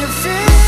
you feel